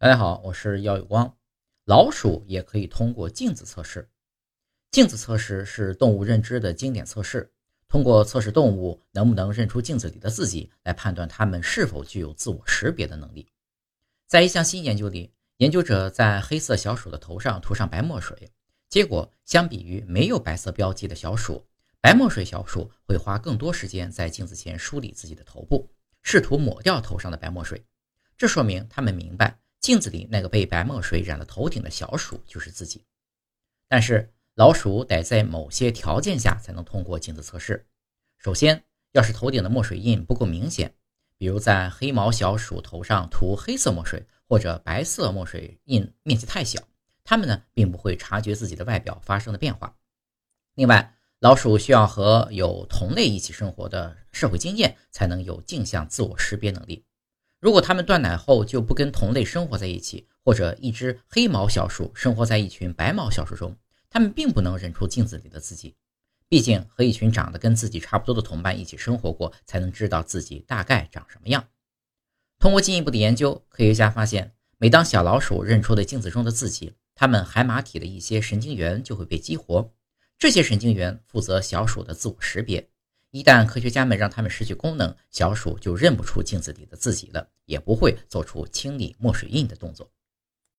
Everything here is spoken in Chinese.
大家好，我是耀有光。老鼠也可以通过镜子测试。镜子测试是动物认知的经典测试，通过测试动物能不能认出镜子里的自己，来判断它们是否具有自我识别的能力。在一项新研究里，研究者在黑色小鼠的头上涂上白墨水，结果相比于没有白色标记的小鼠，白墨水小鼠会花更多时间在镜子前梳理自己的头部，试图抹掉头上的白墨水。这说明他们明白。镜子里那个被白墨水染了头顶的小鼠就是自己，但是老鼠得在某些条件下才能通过镜子测试。首先，要是头顶的墨水印不够明显，比如在黑毛小鼠头上涂黑色墨水，或者白色墨水印面积太小，它们呢并不会察觉自己的外表发生的变化。另外，老鼠需要和有同类一起生活的社会经验，才能有镜像自我识别能力。如果它们断奶后就不跟同类生活在一起，或者一只黑毛小鼠生活在一群白毛小鼠中，它们并不能认出镜子里的自己。毕竟和一群长得跟自己差不多的同伴一起生活过，才能知道自己大概长什么样。通过进一步的研究，科学家发现，每当小老鼠认出了镜子中的自己，它们海马体的一些神经元就会被激活，这些神经元负责小鼠的自我识别。一旦科学家们让它们失去功能，小鼠就认不出镜子里的自己了，也不会做出清理墨水印的动作。